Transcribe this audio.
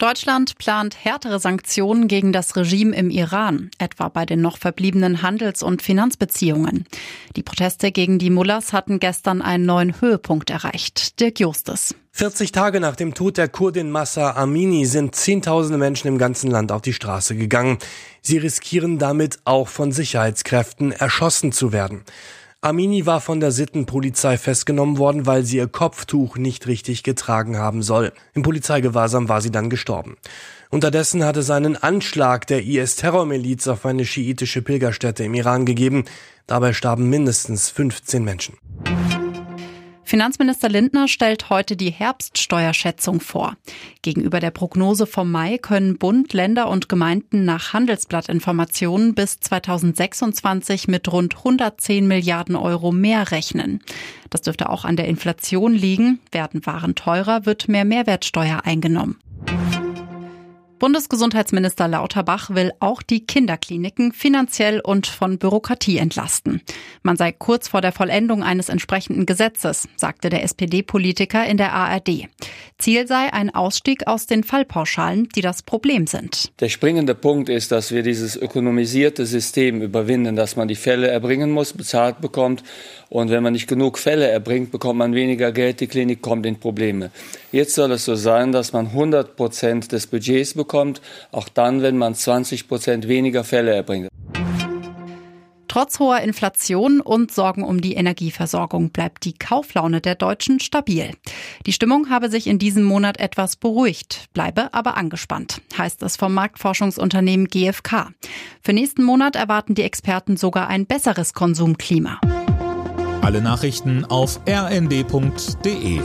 Deutschland plant härtere Sanktionen gegen das Regime im Iran, etwa bei den noch verbliebenen Handels- und Finanzbeziehungen. Die Proteste gegen die Mullahs hatten gestern einen neuen Höhepunkt erreicht. Dirk Justus. 40 Tage nach dem Tod der Kurdin Massa Amini sind Zehntausende Menschen im ganzen Land auf die Straße gegangen. Sie riskieren damit auch von Sicherheitskräften erschossen zu werden. Amini war von der Sittenpolizei festgenommen worden, weil sie ihr Kopftuch nicht richtig getragen haben soll. Im Polizeigewahrsam war sie dann gestorben. Unterdessen hat es einen Anschlag der IS-Terrormiliz auf eine schiitische Pilgerstätte im Iran gegeben. Dabei starben mindestens 15 Menschen. Finanzminister Lindner stellt heute die Herbststeuerschätzung vor. Gegenüber der Prognose vom Mai können Bund, Länder und Gemeinden nach Handelsblattinformationen bis 2026 mit rund 110 Milliarden Euro mehr rechnen. Das dürfte auch an der Inflation liegen. Werden Waren teurer, wird mehr Mehrwertsteuer eingenommen. Bundesgesundheitsminister Lauterbach will auch die Kinderkliniken finanziell und von Bürokratie entlasten. Man sei kurz vor der Vollendung eines entsprechenden Gesetzes, sagte der SPD-Politiker in der ARD. Ziel sei ein Ausstieg aus den Fallpauschalen, die das Problem sind. Der springende Punkt ist, dass wir dieses ökonomisierte System überwinden, dass man die Fälle erbringen muss, bezahlt bekommt. Und wenn man nicht genug Fälle erbringt, bekommt man weniger Geld, die Klinik kommt in Probleme. Jetzt soll es so sein, dass man 100 Prozent des Budgets bekommt, auch dann, wenn man 20 Prozent weniger Fälle erbringt. Trotz hoher Inflation und Sorgen um die Energieversorgung bleibt die Kauflaune der Deutschen stabil. Die Stimmung habe sich in diesem Monat etwas beruhigt, bleibe aber angespannt, heißt es vom Marktforschungsunternehmen GfK. Für nächsten Monat erwarten die Experten sogar ein besseres Konsumklima. Alle Nachrichten auf rnd.de